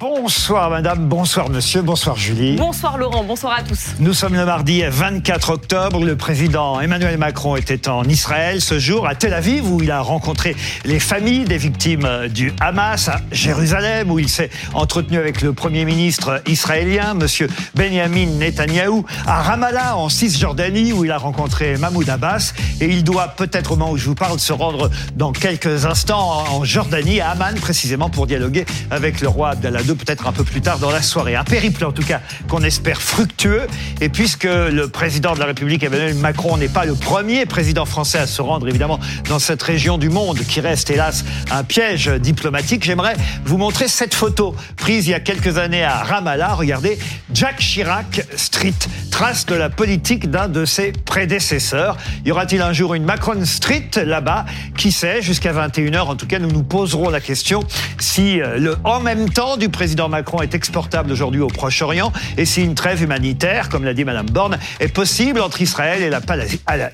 Bonsoir madame, bonsoir monsieur, bonsoir Julie. Bonsoir Laurent, bonsoir à tous. Nous sommes le mardi 24 octobre. Le président Emmanuel Macron était en Israël ce jour, à Tel Aviv, où il a rencontré les familles des victimes du Hamas, à Jérusalem, où il s'est entretenu avec le premier ministre israélien, monsieur Benjamin Netanyahou, à Ramallah, en Cisjordanie, où il a rencontré Mahmoud Abbas. Et il doit peut-être, au moment où je vous parle, se rendre dans quelques instants en Jordanie, à Amman, précisément pour dialoguer avec le roi Abdallah peut-être un peu plus tard dans la soirée. Un périple en tout cas qu'on espère fructueux. Et puisque le président de la République Emmanuel Macron n'est pas le premier président français à se rendre évidemment dans cette région du monde qui reste hélas un piège diplomatique, j'aimerais vous montrer cette photo prise il y a quelques années à Ramallah. Regardez, Jack Chirac Street, trace de la politique d'un de ses prédécesseurs. Y aura-t-il un jour une Macron Street là-bas? Qui sait? Jusqu'à 21h, en tout cas, nous nous poserons la question si euh, le en même temps du président Macron est exportable aujourd'hui au Proche-Orient et si une trêve humanitaire, comme l'a dit Madame Borne, est possible entre Israël et la,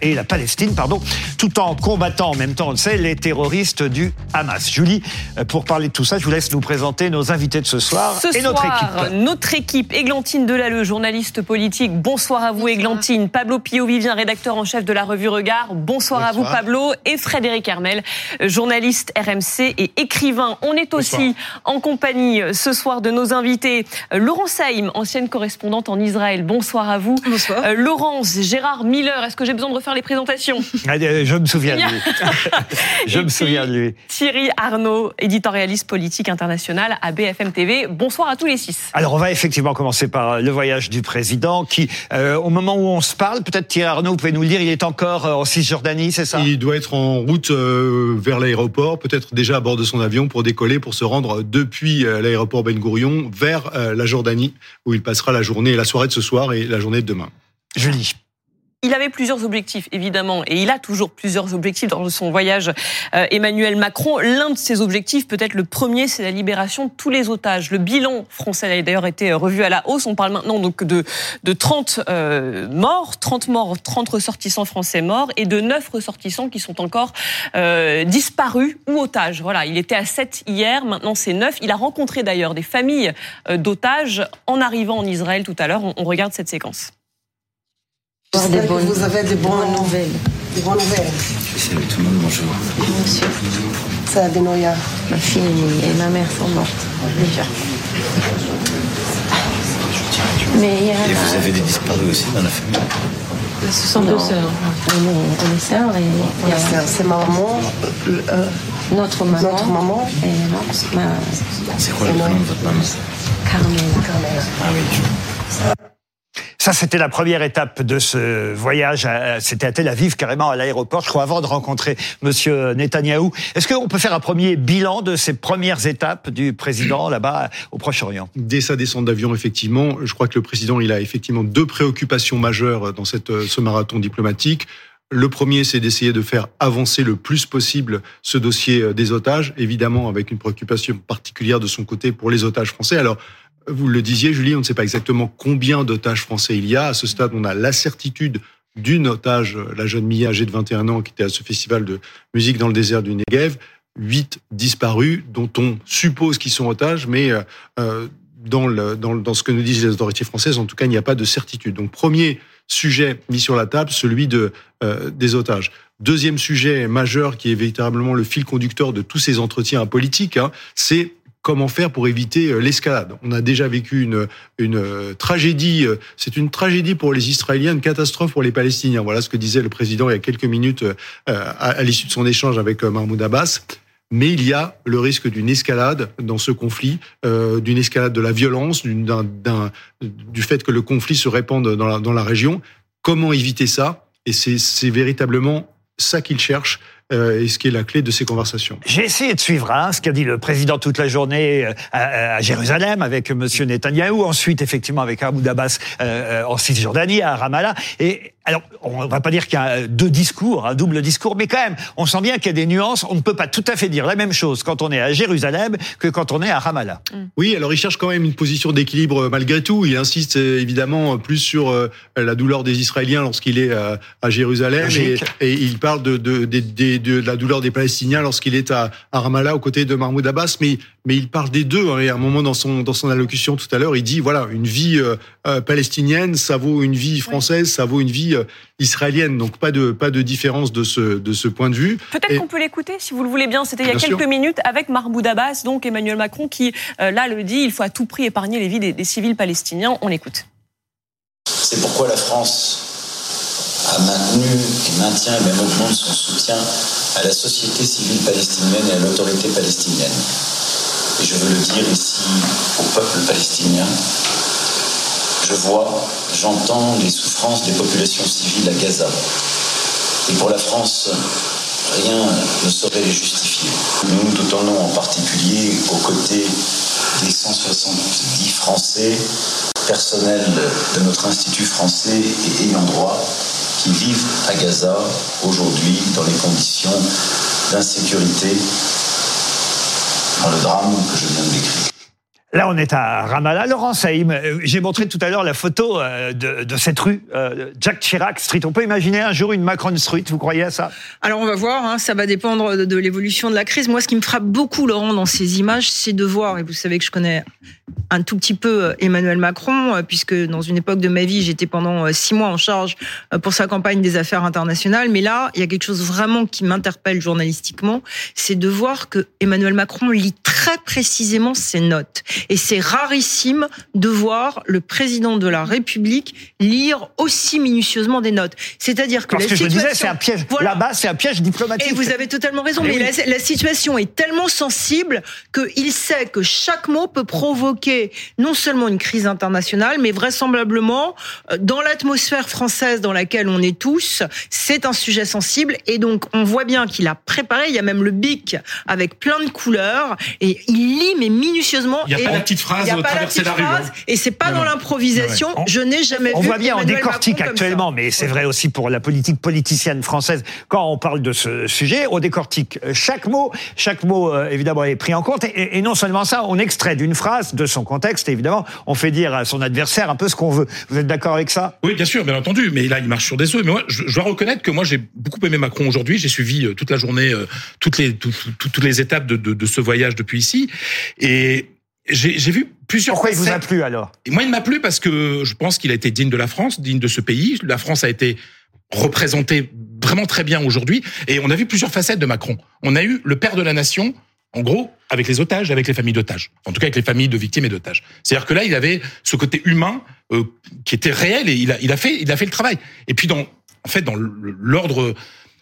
et la Palestine, pardon, tout en combattant en même temps, on le sait, les terroristes du Hamas. Julie, euh, pour parler de tout ça, je vous laisse nous présenter nos invités de ce soir et notre équipe. Notre équipe, Églantine Delalleux, journaliste politique. Bonsoir à vous, Églantine. Pablo Pio-Vivien, rédacteur en chef de la revue Regard. Bonsoir, à vous, Pablo. Et Frédéric Hermel, journaliste RMC et écrivain. On est aussi en compagnie ce soir de nos invités. Euh, Laurence Saïm, ancienne correspondante en Israël. Bonsoir à vous. Bonsoir. Euh, Laurence, Gérard Miller, est-ce que j'ai besoin de refaire les présentations Je me souviens de lui. Je me souviens de lui. Thierry Arnaud, éditorialiste politique international à BFM TV. Bonsoir à tous les six. Alors on va effectivement commencer par le voyage du président qui, euh, au moment où on se parle, peut-être Thierry Arnaud, vous pouvez nous le dire, il est encore en Cisjordanie, c'est ça? Il doit être en route vers l'aéroport, peut-être déjà à bord de son avion pour décoller, pour se rendre depuis l'aéroport Ben Gourion vers euh, la Jordanie, où il passera la journée et la soirée de ce soir et la journée de demain. Julie. Il avait plusieurs objectifs, évidemment, et il a toujours plusieurs objectifs dans son voyage. Euh, Emmanuel Macron, l'un de ses objectifs, peut-être le premier, c'est la libération de tous les otages. Le bilan français a d'ailleurs été revu à la hausse. On parle maintenant donc de, de 30 euh, morts, 30 morts, 30 ressortissants français morts, et de 9 ressortissants qui sont encore euh, disparus ou otages. Voilà, il était à 7 hier, maintenant c'est 9. Il a rencontré d'ailleurs des familles d'otages en arrivant en Israël tout à l'heure. on regarde cette séquence. J'espère que vous avez de bonnes nouvelles. Des bonnes nouvelles. Salut tout le monde, bonjour. Monsieur. Ça a Benoît? Ma fille et ma mère sont mortes déjà. Mais il y a... Et vous avez des disparus aussi dans la famille? Ce sont deux sœurs. On est, on est sœurs et il y a... C'est ma maman. Euh, notre maman. Notre maman. Et ma... C'est quoi le prénom de votre maman? Carmela. Carmela. Ah oui. Ça, c'était la première étape de ce voyage. C'était à Tel Aviv, carrément à l'aéroport, je crois, avant de rencontrer Monsieur Netanyahou. Est-ce qu'on peut faire un premier bilan de ces premières étapes du président là-bas au Proche-Orient? Dès sa descente d'avion, effectivement, je crois que le président, il a effectivement deux préoccupations majeures dans cette, ce marathon diplomatique. Le premier, c'est d'essayer de faire avancer le plus possible ce dossier des otages, évidemment avec une préoccupation particulière de son côté pour les otages français. Alors, vous le disiez, Julie, on ne sait pas exactement combien d'otages français il y a. À ce stade, on a la certitude d'une otage, la jeune Mia, âgée de 21 ans, qui était à ce festival de musique dans le désert du Negev. Huit disparus, dont on suppose qu'ils sont otages, mais euh, euh, dans, le, dans, dans, ce que nous disent les autorités françaises, en tout cas, il n'y a pas de certitude. Donc, premier sujet mis sur la table, celui de, euh, des otages. Deuxième sujet majeur, qui est véritablement le fil conducteur de tous ces entretiens politiques, hein, c'est comment faire pour éviter euh, l'escalade. On a déjà vécu une, une euh, tragédie, euh, c'est une tragédie pour les Israéliens, une catastrophe pour les Palestiniens. Voilà ce que disait le président il y a quelques minutes à, l'issue de son échange avec Mahmoud Abbas. Mais il y a le risque d'une escalade dans ce conflit, d'une escalade de la violence, du fait que le conflit se répande dans la, dans la région. Comment éviter ça? Et c'est véritablement ça qu'il cherche euh, et ce qui est la clé de ces conversations. J'ai essayé de suivre hein, ce qu'a dit le président toute la journée euh, à, Jérusalem avec Monsieur Netanyahou, ensuite effectivement avec Abu Abbas euh, en Cisjordanie, à Ramallah. Et alors, on va pas dire qu'il y a deux discours, un double discours, mais quand même, on sent bien qu'il y a des nuances. On ne peut pas tout à fait dire la même chose quand on est à Jérusalem que quand on est à Ramallah. Mm. Oui, alors il cherche quand même une position d'équilibre euh, malgré tout. Il insiste euh, évidemment plus sur euh, la douleur des Israéliens lorsqu'il est à Jérusalem et, et, il parle de, de, de, de, la douleur des Palestiniens lorsqu'il est à, à, Ramallah aux côtés de Mahmoud Abbas. Mais, mais il parle des deux. Hein, et à un moment dans son, dans son allocution tout à l'heure, il dit voilà, une vie palestinienne, ça vaut une vie française, ça vaut une vie euh, israélienne. Donc pas de pas de différence de ce de ce point de vue. Peut-être qu'on peut l'écouter si vous le voulez bien. C'était il y a quelques minutes avec Mahmoud Abbas, donc Emmanuel Macron, qui euh, là le dit. Il faut à tout prix épargner les vies des, civils palestiniens. On l'écoute. C'est pourquoi la France a maintenu et maintient et même augmente son soutien à la société civile palestinienne et à l'autorité palestinienne. Et je veux le dire ici au peuple palestinien, je vois, j'entends les souffrances des populations civiles à Gaza. Et pour la France, rien ne saurait les justifier. Nous nous tenons en particulier aux côtés des 170 Français, personnels de notre Institut français et ayant droit, qui vivent à Gaza aujourd'hui dans les conditions d'insécurité, dans le drame que je viens de décrire. Là, on est à Ramallah. Laurent Saïm, euh, j'ai montré tout à l'heure la photo euh, de, cette rue, euh, Jack Chirac Street. On peut imaginer un jour une Macron Street, vous croyez à ça? Alors, on va voir, hein, ça va dépendre de, l'évolution de la crise. Moi, ce qui me frappe beaucoup, Laurent, dans ces images, c'est de voir, et vous savez que je connais un tout petit peu Emmanuel Macron, puisque dans une époque de ma vie, j'étais pendant six mois en charge pour sa campagne des affaires internationales. Mais là, il y a quelque chose vraiment qui m'interpelle journalistiquement, c'est de voir que Emmanuel Macron lit très précisément ses notes. Et c'est rarissime de voir le président de la République lire aussi minutieusement des notes. C'est-à-dire que Parce la que situation... je disais, c'est un piège. Là-bas, c'est un piège diplomatique. Et vous avez totalement raison. Mais, la, situation est tellement sensible qu'il sait que chaque mot peut provoquer non seulement une crise internationale, mais vraisemblablement euh, dans l'atmosphère française dans laquelle on est tous, c'est un sujet sensible. Et donc, on voit bien qu'il a préparé. Il y a même le bic avec plein de couleurs et il lit mais minutieusement. Il y a pas la petite phrase traverser la, rue. Hein. Et c'est pas dans l'improvisation. Je n'ai jamais on vu. On voit bien, on décortique actuellement, mais c'est vrai aussi pour la politique politicienne française. Quand on parle de ce sujet, on décortique chaque mot. Chaque mot, euh, évidemment, est pris en compte. Et, non seulement ça, on extrait d'une phrase de son contexte. évidemment, on fait dire à son adversaire un peu ce qu'on veut. Vous êtes d'accord avec ça? Oui, bien sûr, bien entendu. Mais là, il marche sur des œufs. Mais moi, je, dois reconnaître que moi, j'ai beaucoup aimé Macron aujourd'hui. J'ai suivi euh, toute la journée, euh, toutes les toutes les étapes de, de, de ce voyage depuis ici. Et j'ai vu plusieurs. Pourquoi il vous a plu alors? Moi, il m'a plu parce que je pense qu'il a été digne de la France, digne de ce pays. La France a été représentée vraiment très bien aujourd'hui, et on a vu plusieurs facettes de Macron. On a eu le père de la nation, en gros, avec les otages, avec les familles d'otages. En tout cas, avec les familles de victimes et d'otages. C'est-à-dire que là, il avait ce côté humain euh, qui était réel et il a, il a fait, il a fait le travail. Et puis, dans, en fait, dans l'ordre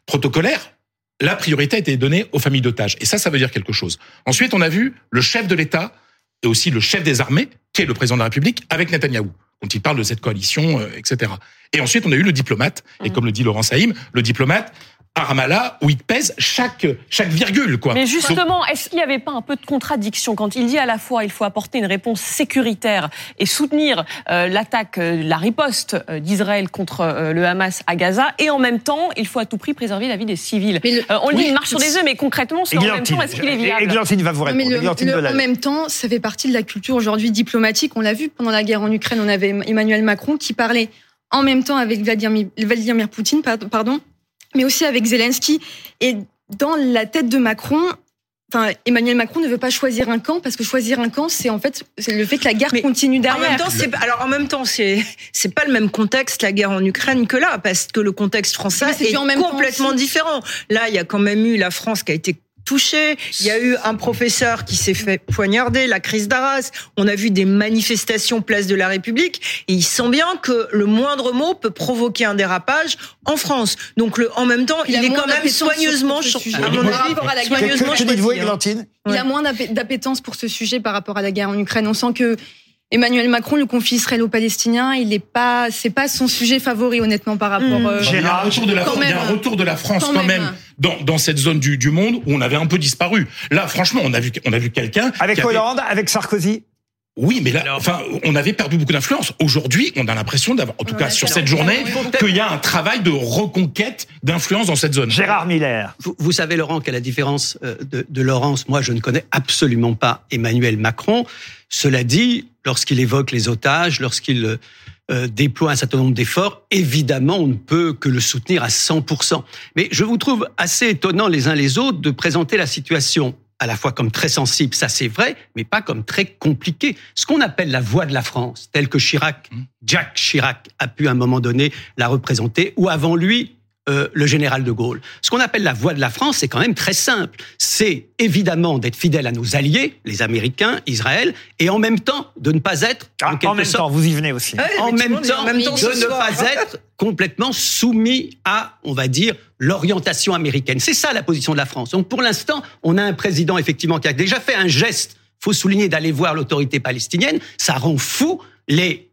protocolaire, la priorité a été donnée aux familles d'otages. Et ça, ça veut dire quelque chose. Ensuite, on a vu le chef de l'État et aussi le chef des armées, qui est le président de la République, avec Netanyahou, quand il parle de cette coalition, euh, etc. Et ensuite, on a eu le diplomate, et mmh. comme le dit Laurent Saïm, le diplomate à Ramallah où il pèse chaque chaque virgule quoi. Mais justement, est-ce qu'il n'y avait pas un peu de contradiction quand il dit à la fois il faut apporter une réponse sécuritaire et soutenir euh, l'attaque, euh, la riposte euh, d'Israël contre le Hamas à Gaza et en même temps il faut à tout prix préserver la vie des civils? on dit une marche sur des œufs, mais concrètement, en même temps, est-ce qu'il est viable? Églantine va vous répondre. en même temps, ça fait partie de la culture aujourd'hui diplomatique. On l'a vu pendant la guerre en Ukraine, on avait Emmanuel Macron qui parlait en même temps avec Vladimir, Vladimir Poutine, pardon, mais aussi avec Zelensky. Et dans la tête de Macron, Enfin, Emmanuel Macron ne veut pas choisir un camp parce que choisir un camp, c'est en fait c'est le fait que la guerre continue derrière. En même temps, c'est alors en même temps, c'est c'est pas le même contexte la guerre en Ukraine que là, parce que le contexte français est, complètement différent. Là, il y a quand même eu la France qui a été touché. Il y a eu un professeur qui s'est fait poignarder, la crise d'Arras. On a vu des manifestations place de la République. Et il sent bien que le moindre mot peut provoquer un dérapage en France. Donc, le, en même temps, il, est quand même soigneusement, à mon avis, soigneusement Il a moins d'appétence pour ce sujet par rapport à la guerre en Ukraine. On sent que Emmanuel Macron, le conflit israélo-palestinien, il n'est pas, c'est pas son sujet favori honnêtement par rapport. Mmh. Euh, il, y a un retour de la, un retour de la France quand, même, dans, dans cette zone du, du monde où on avait un peu disparu. Là, franchement, on a vu, on a vu quelqu'un avec Hollande, avec Sarkozy. Oui, mais là, enfin, on avait perdu beaucoup d'influence. Aujourd'hui, on a l'impression d'avoir, en tout cas sur cette journée, qu'il y a un travail de reconquête d'influence dans cette zone. Gérard Miller. Vous, vous savez, Laurent, qu'à la différence euh, de, de Laurence, moi, je ne connais absolument pas Emmanuel Macron. Cela dit, lorsqu'il évoque les otages, lorsqu'il euh, déploie un certain nombre d'efforts, évidemment, on ne peut que le soutenir à 100%. Mais je vous trouve assez étonnant les uns les autres de présenter la situation à la fois comme très sensible, ça c'est vrai, mais pas comme très compliqué. Ce qu'on appelle la voix de la France, telle que Chirac, Jacques Chirac a pu à un moment donné la représenter, ou avant lui, euh, le général de Gaulle. Ce qu'on appelle la voix de la France, c'est quand même très simple. C'est évidemment d'être fidèle à nos alliés, les Américains, Israël, et en même temps de ne pas être Ah, en, en même sorte, temps, vous y venez aussi. en même temps, en même temps de ne soir. pas être complètement soumis à, on va dire, l'orientation américaine. C'est ça la position de la France. Donc pour l'instant, on a un président effectivement qui a déjà fait un geste. Faut souligner d'aller voir l'autorité palestinienne. Ça rend fou les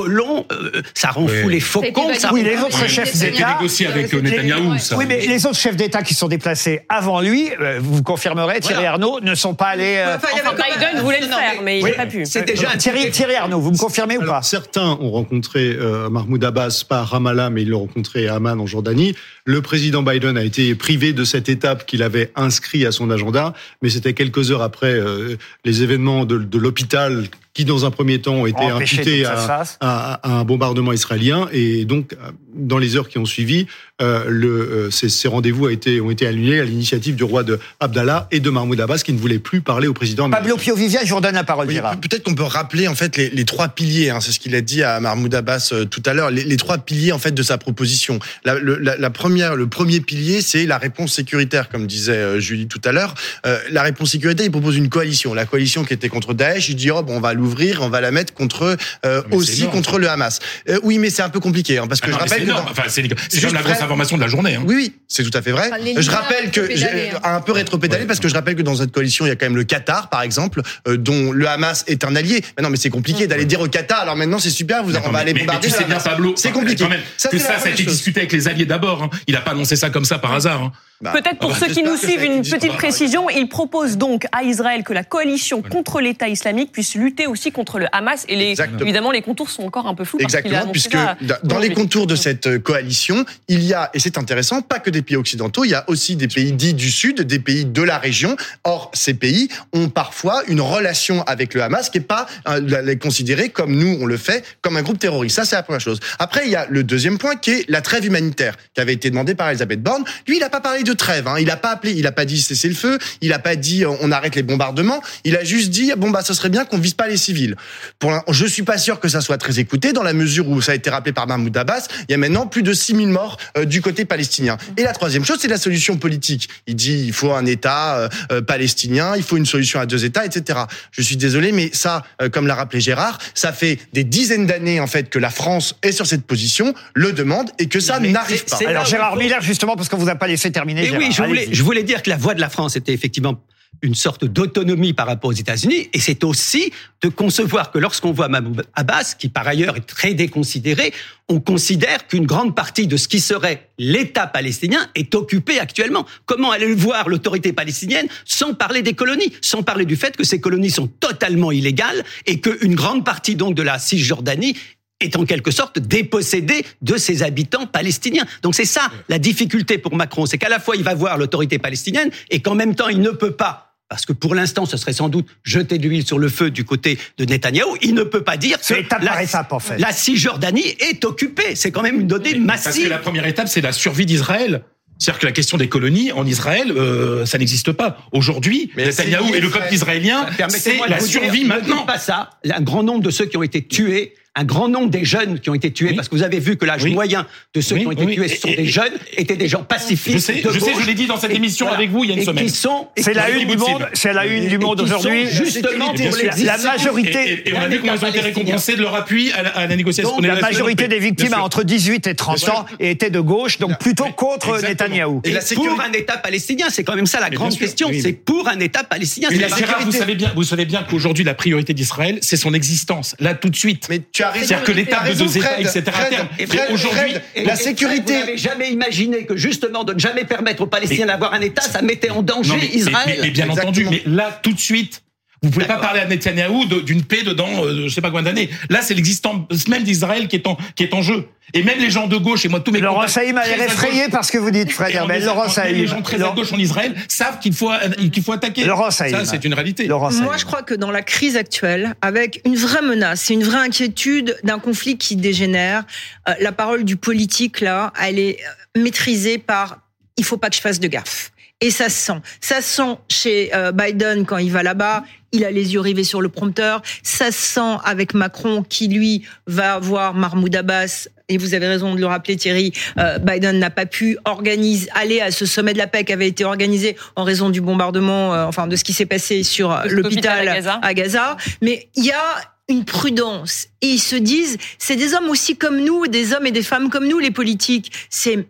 colons, euh, ça rend Oui. fou les faucons. ça Oui, les autres Oui, chefs c'est Ça a été d'État. négocié avec euh, Netanyahou, ça. Oui, mais les autres chefs d'État qui sont déplacés avant lui, euh, vous confirmerez, Thierry Voilà. Arnaud, ne sont pas allés. euh, Enfin, il y avait Enfin, Biden voulait le Non, faire, mais il Oui. n'a pas pu. C'est déjà un Thierry, Thierry Arnaud, vous me confirmez ou Alors, pas? certains ont rencontré euh, Mahmoud Abbas, pas à Ramallah, mais ils l'ont rencontré à Amman en Jordanie. Le président Biden a été privé de cette étape qu'il avait inscrit à son agenda, mais c'était quelques heures après euh, les événements de, de l'hôpital qui, dans un premier temps, ont été imputés à, à- à un bombardement israélien. Et donc, dans les heures qui ont suivi, euh, le, euh, ces, ces rendez-vous a été, ont été annulés à l'initiative du roi de Abdallah et de Mahmoud Abbas, qui ne voulait plus parler au président américain. Pablo Pio Vivia, je vous redonne la parole, Oui, peut-être qu'on peut rappeler en fait les, les trois piliers. Hein, c'est ce qu'il a dit à Mahmoud Abbas euh, tout à l'heure. Les, les trois piliers en fait de sa proposition. La, le, la, la première, le premier pilier, c'est la réponse sécuritaire, comme disait euh, Julie tout à l'heure. Euh, la réponse sécuritaire, il propose une coalition. La coalition qui était contre Daesh, il dit oh, bon, on va l'ouvrir, on va la mettre contre euh, c'est aussi énorme. contre le Hamas. Euh, oui, mais c'est un peu compliqué hein, parce que Ah non, je rappelle c'est Enfin, la grosse information de la journée. Hein. oui, oui, c'est tout à fait vrai. Enfin, les je rappelle que hein. un peu rétropédalé parce que je rappelle que dans cette coalition, il y a quand même le Qatar, par exemple, euh, dont le Hamas est un allié. Mais non, mais c'est compliqué d'aller dire au Qatar. Alors maintenant, c'est super, vous, on va aller mais, mais bombarder. tu sais le bien. Pablo, C'est compliqué. quand même, Ça, que c'est ça, ça a été discuté avec les alliés d'abord. Hein. Il n'a pas annoncé ça comme ça par hasard. Hein. Bah, Peut-être pour bah, ceux qui nous suivent une petite précision, il propose donc à Israël que la coalition contre l'État islamique puisse lutter aussi contre le Hamas. Et les, évidemment, les contours sont encore un peu flous. Exactement, puisque dans les contours de cette euh, coalition, il y a, et c'est intéressant, pas que des pays occidentaux, il y a aussi des pays dits du Sud, des pays de la région. Or, ces pays ont parfois une relation avec le Hamas qui est pas euh, les considérée comme nous, on le fait, comme un groupe terroriste. Ça, c'est la première chose. Après, il y a le deuxième point qui est la trêve humanitaire, qui avait été demandée par Elisabeth Borne. Lui, il n'a pas parlé de trêve, hein. il n'a pas appelé, il n'a pas dit cessez le feu, il n'a pas dit euh, on arrête les bombardements, il a juste dit bon bah ce serait bien qu'on vise pas les civils. Pour je suis pas sûr que ça soit très écouté dans la mesure où ça a été rappelé par Mahmoud Abbas, il y a maintenant plus de 6000 morts euh, du côté palestinien. Et la troisième chose, c'est la solution politique. Il dit il faut un État euh, palestinien, il faut une solution à deux États, etc. Je suis désolé, mais ça, euh, comme l'a rappelé Gérard, ça fait des dizaines d'années en fait que la France est sur cette position, le demande et que ça n'arrive pas. Alors Gérard Miller, justement, parce qu'on vous a pas laissé terminer. Et Gérard. oui, je voulais, je voulais dire que la voix de la France était effectivement une sorte d'autonomie par rapport aux États-Unis, et c'est aussi de concevoir que lorsqu'on voit Mahmoud Abbas, qui par ailleurs est très déconsidéré, on considère qu'une grande partie de ce qui serait l'État palestinien est occupé actuellement. Comment aller voir l'autorité palestinienne sans parler des colonies, sans parler du fait que ces colonies sont totalement illégales et qu'une grande partie donc de la Cisjordanie est en quelque sorte dépossédé de ses habitants palestiniens. Donc c'est ça la difficulté pour Macron, c'est qu'à la fois il va voir l'autorité palestinienne et qu'en même temps il ne peut pas parce que pour l'instant, ce serait sans doute jeter de l'huile sur le feu du côté de Netanyahou. Il ne peut pas dire que étape la, par étape, en fait. la Cisjordanie est occupée. C'est quand même une donnée Parce que massive. la première étape, c'est la survie d'Israël. C'est-à-dire que la question des colonies en Israël, euh, ça n'existe pas. Aujourd'hui, Netanyahou et le peuple israélien, c'est la survie maintenant. pas ça. Un grand nombre de ceux qui ont été tués, un grand nombre des jeunes qui ont été tués, Oui. parce que vous avez vu que l'âge Oui. moyen de ceux Oui, qui ont été oui. tués, ce sont Et- des et- jeunes, étaient des gens pacifistes. Je sais, de je sais, gauche, je l'ai dit dans cette et- émission avec vous il y a une et semaine. Qui sont, et C'est qui- la une du monde. C'est la une et- du monde aujourd'hui. Justement pour. La majorité- Et, et- et on a vu comment ils ont été récompensés de leur appui à la, à la négociation. Donc, On est La majorité des victimes a entre 18 et 30 Bien sûr. ans et étaient de gauche, donc plutôt contre. Netanyahou. Et la pour un État palestinien, c'est quand même ça la grande question. c'est pour un État palestinien. Vous savez bien, vous savez bien qu'aujourd'hui la priorité d'Israël, c'est son existence, là tout de suite. Mais tu. C'est-à-dire que l'État deux États, Fred. etc. aujourd'hui, la sécurité. Vous n'avez jamais imaginé que justement de ne jamais permettre aux Palestiniens d'avoir un État, ça mettait en danger Israël. mais- bien entendu, mais là tout de suite. Vous pouvez pas parler à Netanyahou d'une paix dedans, euh, je sais pas combien d'années. Là, c'est l'existence même d'Israël qui est en qui est en jeu. Et même les gens de gauche, et moi tous mes Laurent Saïm a l'air effrayé par ce que vous dites, Fred les- Laurent Les Saïm. gens très à gauche en Israël savent qu'il faut qu'il faut attaquer. Laurent Saïm. Ça, c'est une réalité. Laurent. Moi, je crois que dans la crise actuelle, avec une vraie menace, une vraie inquiétude d'un conflit qui dégénère, euh, la parole du politique, là, elle est euh, maîtrisée par il faut pas que je fasse de gaffe. Et ça se sent. Ça se sent chez euh, Biden quand il va là-bas. Il a les yeux rivés sur le prompteur. Ça se sent avec Macron qui, lui, va voir Mahmoud Abbas. Et vous avez raison de le rappeler, Thierry. euh, Biden n'a pas pu organiser, aller à ce sommet de la paix qui avait été organisé en raison du bombardement, euh, enfin, de ce qui s'est passé sur l'hôpital hôpital à Gaza. à Gaza. Mais il y a une prudence. Et ils se disent, c'est des hommes aussi comme nous, des hommes et des femmes comme nous, les politiques. C'est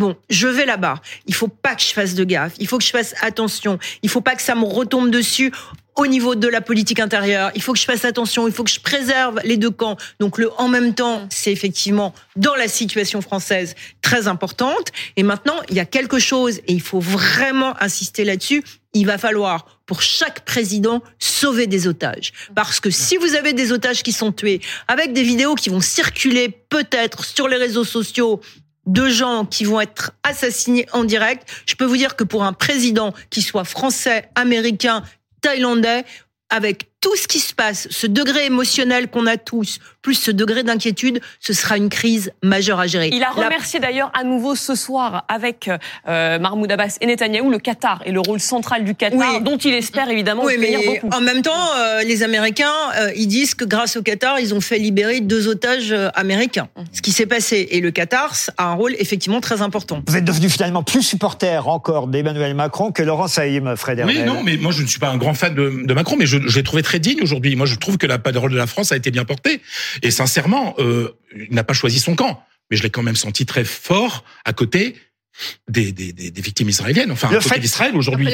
Bon, je vais là-bas. Il faut pas que je fasse de gaffe. Il faut que je fasse attention. Il faut pas que ça me retombe dessus au niveau de la politique intérieure. Il faut que je fasse attention. Il faut que je préserve les deux camps. Donc le en même temps, c'est effectivement dans la situation française très importante. Et maintenant, il y a quelque chose et il faut vraiment insister là-dessus. Il va falloir pour chaque président sauver des otages. Parce que si vous avez des otages qui sont tués avec des vidéos qui vont circuler peut-être sur les réseaux sociaux de gens qui vont être assassinés en direct, je peux vous dire que pour un président qui soit français, américain, thaïlandais, avec tout ce qui se passe, ce degré émotionnel qu'on a tous, plus ce degré d'inquiétude, ce sera une crise majeure à gérer. Il a La- remercié d'ailleurs à nouveau ce soir avec euh, Mahmoud Abbas et Netanyahou le Qatar et le rôle central du Qatar, Oui. dont il espère évidemment Oui, mais beaucoup. en même temps, euh, les Américains, euh, ils disent que grâce au Qatar, ils ont fait libérer deux otages américains. Mmh. Ce qui s'est passé. Et le Qatar a un rôle effectivement très important. Vous êtes devenu finalement plus supporter encore d'Emmanuel Macron que Laurent Saïm, Fred Oui, non, mais moi je ne suis pas un grand fan de, de Macron, mais je, je l'ai trouvé très digne aujourd'hui. Moi, je trouve que la parole de la France a été bien portée. Et sincèrement, euh, il n'a pas choisi son camp, mais je l'ai quand même senti très fort à côté des, des, des, des victimes israéliennes. Enfin, Le à côté fait- d'Israël aujourd'hui.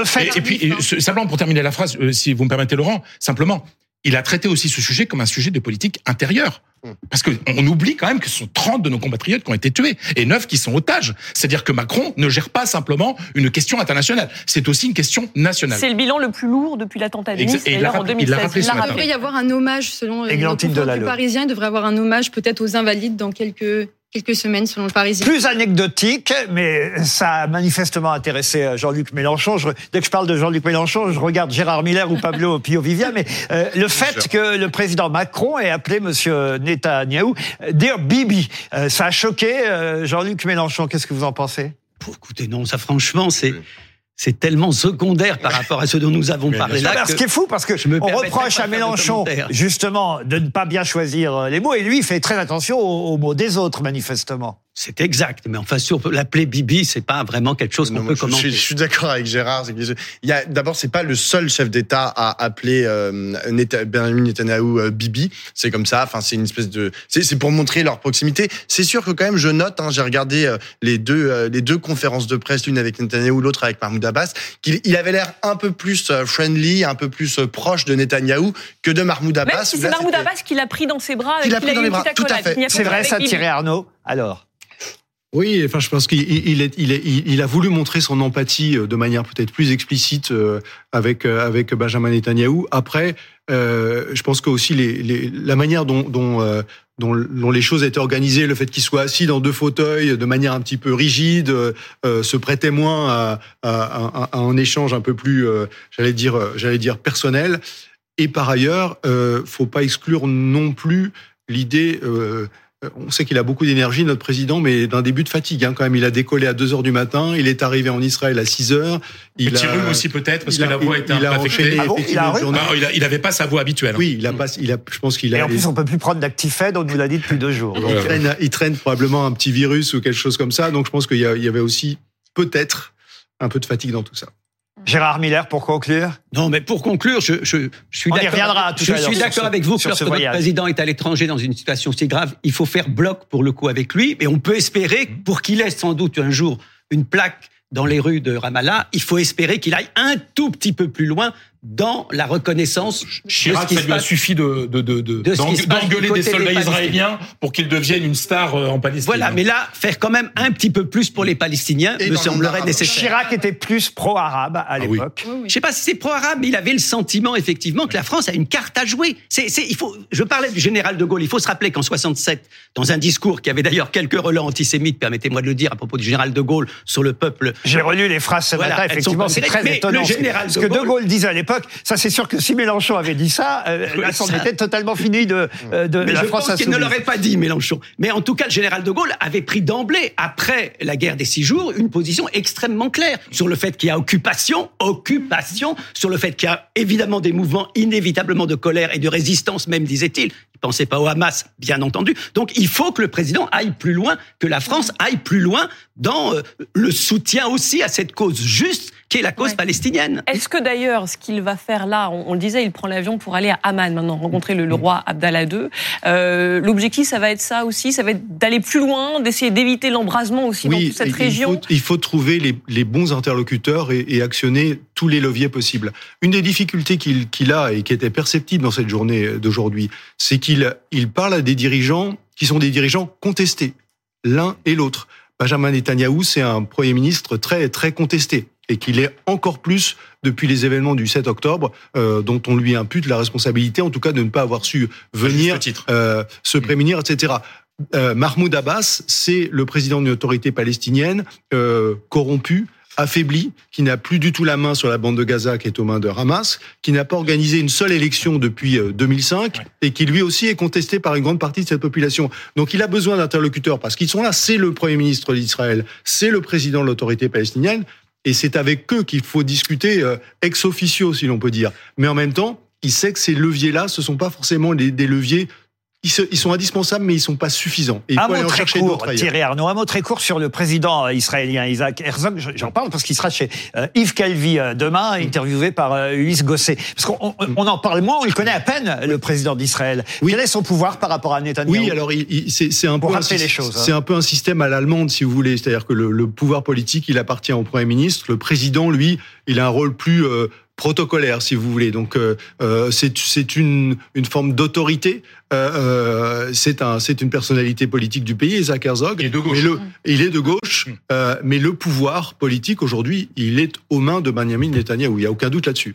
Enfin, et, et puis, et simplement pour terminer la phrase, euh, si vous me permettez, Laurent, simplement, il a traité aussi ce sujet comme un sujet de politique intérieure. Parce qu'on on oublie quand même que ce sont 30 de nos compatriotes qui ont été tués et 9 qui sont otages. C'est-à-dire que Macron ne gère pas simplement une question internationale. C'est aussi une question nationale. C'est le bilan le plus lourd depuis l'attentat de. Nice, d'ailleurs en rappelé- il l'a 2016. rappelé. Il devrait y avoir un hommage, selon le Delalleux. du Parisien, il devrait y avoir un hommage peut-être aux Invalides dans quelques, quelques semaines, selon le Parisien. Plus anecdotique, mais ça a manifestement intéressé euh, Jean-Luc Mélenchon. Je- dès que je parle de Jean-Luc Mélenchon, je regarde Gérard Miller ou Pablo Pio Vivia. Mais euh, le fait que le président Macron ait appelé Monsieur Netanyahou euh, Dear Bibi, euh, ça a choqué euh, Jean-Luc Mélenchon. Qu'est-ce que vous en pensez? Pour- Écoutez, non, ça franchement, c'est c'est tellement secondaire par rapport à ce dont nous avons parlé là. Ce qui est fou, parce que je me on reproche à Mélenchon justement de ne pas bien choisir euh, les mots, et lui il fait très attention aux, aux mots des autres, manifestement. C'est exact, mais enfin, sur l'appeler Bibi, c'est pas vraiment quelque chose qu'on peut je, commenter. suis, je suis d'accord avec Gérard. je- Il y a d'abord, c'est pas le seul chef d'État à appeler euh, Neta- Benjamin Netanyahu euh, Bibi. C'est comme ça. Enfin, c'est une espèce de. C'est pour montrer leur proximité. C'est sûr que quand même, je note. Hein, J'ai regardé euh, les deux euh, les deux conférences de presse, l'une avec Netanyahu, l'autre avec Mahmoud Abbas. Qu'il il avait l'air un peu plus friendly, un peu plus proche de Netanyahu que de Mahmoud Abbas. Même si c'est Mahmoud Abbas qui l'a pris dans ses bras, Qui et l'a qu'il pris a dans les une bras, tout à fait. C'est vrai ça. Thierry Arnaud Alors Oui, enfin, je pense qu'il il il, il a voulu montrer son empathie euh, de manière peut-être plus explicite euh, avec euh, avec Benjamin Netanyahou. Après, euh, je pense que aussi les, les, la manière dont dont, euh, dont les choses étaient organisées, le fait qu'il soit assis dans deux fauteuils de manière un petit peu rigide, euh, se prêtait moins à, à, à- un échange un peu plus, j'allais dire, j'allais dire personnel. Et par ailleurs, euh, faut pas exclure non plus l'idée. Euh, on sait qu'il a beaucoup d'énergie, notre président, mais d'un début de fatigue. Hein, quand même, il a décollé à 2 heures du matin. Il est arrivé en Israël à 6 heures. Il Petit a- rhume aussi peut-être, parce il que a- la voix était un il peu a affectée. Ah bon, il a effectivement un une rhume journée. Non, il, a- il avait pas sa voix habituelle. Oui, il a pas, il a, je pense qu'il a. Et en plus, on peut plus prendre d'Actifed, on nous l'a dit depuis deux jours. il, traîne, il traîne probablement un petit virus ou quelque chose comme ça. Donc, je pense qu'il y avait aussi peut-être un peu de fatigue dans tout ça. Gérard Miller, pour conclure Non, mais pour conclure, je, je, je suis d'accord. je suis d'accord avec vous que lorsque notre président est à l'étranger dans une situation si grave, il faut faire bloc pour le coup avec lui. Mais on peut espérer, pour qu'il ait sans doute un jour une plaque dans les rues de Ramallah, il faut espérer qu'il aille un tout petit peu plus loin dans la reconnaissance. Chirac, ça lui a suffi de, de, de, de, de d'engueuler des soldats israéliens pour qu'ils deviennent une star euh, en Palestine. Voilà, mais là, faire quand même un petit peu plus pour les Palestiniens Et me semblerait nécessaire. Chirac était plus pro-arabe à oui. l'époque. Je sais pas si c'est pro-arabe, mais il avait le sentiment effectivement que la France a une carte à jouer. C'est, c'est, il faut. Je parlais du général de Gaulle. Il faut se rappeler qu'en 67, dans un discours qui avait d'ailleurs quelques relents antisémites, permettez-moi de le dire à propos du général de Gaulle sur le peuple. J'ai relu les phrases ce Voilà, matin, effectivement, c'est très mais étonnant. le ce que- général ce de que De Gaulle- Gaulle disait à l'époque, ça c'est sûr que si Mélenchon avait dit ça, euh, Oui, là, c'en ça- était totalement fini de, euh, de Mais la je France pense qu'il ne l'aurait pas dit, Mélenchon. Mais en tout cas, le général de Gaulle avait pris d'emblée, après la guerre des six jours, une position extrêmement claire sur le fait qu'il y a occupation, occupation, sur le fait qu'il y a évidemment des mouvements inévitablement de colère et de résistance, même disait-il. Il pensait pas au Hamas, bien entendu. Donc il faut que le président aille plus loin, que la France aille plus loin dans euh, le soutien aussi à cette cause juste qui est la cause Ouais. palestinienne. Est-ce que d'ailleurs, ce qu'il va faire là, on, on le disait, il prend l'avion pour aller à Amman maintenant, rencontrer le, le roi Abdallah II. Euh, L'objectif, ça va être ça aussi, ça va être d'aller plus loin, d'essayer d'éviter l'embrasement aussi dans toute cette il région. faut, il faut trouver les, les bons interlocuteurs et, et actionner tous les leviers possibles. Une des difficultés qu'il a et qui était perceptible dans cette journée d'aujourd'hui, c'est qu'il il parle à des dirigeants qui sont des dirigeants contestés, l'un et l'autre. Benjamin Netanyahou, c'est un Premier ministre très, très contesté et qu'il est encore plus depuis les événements du 7 octobre, euh, dont on lui impute la responsabilité, en tout cas, de ne pas avoir su venir euh, se prémunir, etc. Euh, Mahmoud Abbas, c'est le président d'une autorité palestinienne euh, corrompue, affaibli, qui n'a plus du tout la main sur la bande de Gaza qui est aux mains de Hamas, qui n'a pas organisé une seule élection depuis euh, 2005 et qui lui aussi est contesté par une grande partie de cette population. Donc il a besoin d'interlocuteurs parce qu'ils sont là. C'est le premier ministre d'Israël, c'est le président de l'autorité palestinienne et c'est avec eux qu'il faut discuter euh, ex officio, si l'on peut dire. Mais en même temps, il sait que ces leviers-là, ce sont pas forcément des leviers. Ils, se- ils sont indispensables, mais ils sont pas suffisants. Et il Un faut aller mot en très chercher court. Thierry Arnaud, un mot très court sur le président euh, israélien Isaac Herzog. Je- J'en parle parce qu'il sera chez euh, Yves Calvi euh, demain, Mm. interviewé par euh, Ulysse Gosset. Parce qu'on on- on en parle moins, on le connaît à peine, le président d'Israël. Quel est son pouvoir par rapport à Netanyahu Oui, alors c'est un peu un les choses, hein. C'est un peu un système à l'allemande, si vous voulez. C'est-à-dire que le, le pouvoir politique, il appartient au premier ministre. Le président, lui, il a un rôle plus euh, protocolaire, si vous voulez. Donc euh, euh, c'est c'est une une forme d'autorité. Euh, euh, c'est un c'est une personnalité politique du pays, Isaac Herzog. Il est de gauche. Mais le, il est de gauche, euh, mais le pouvoir politique aujourd'hui, il est aux mains de Benjamin Netanyahu. Il y a aucun doute là-dessus.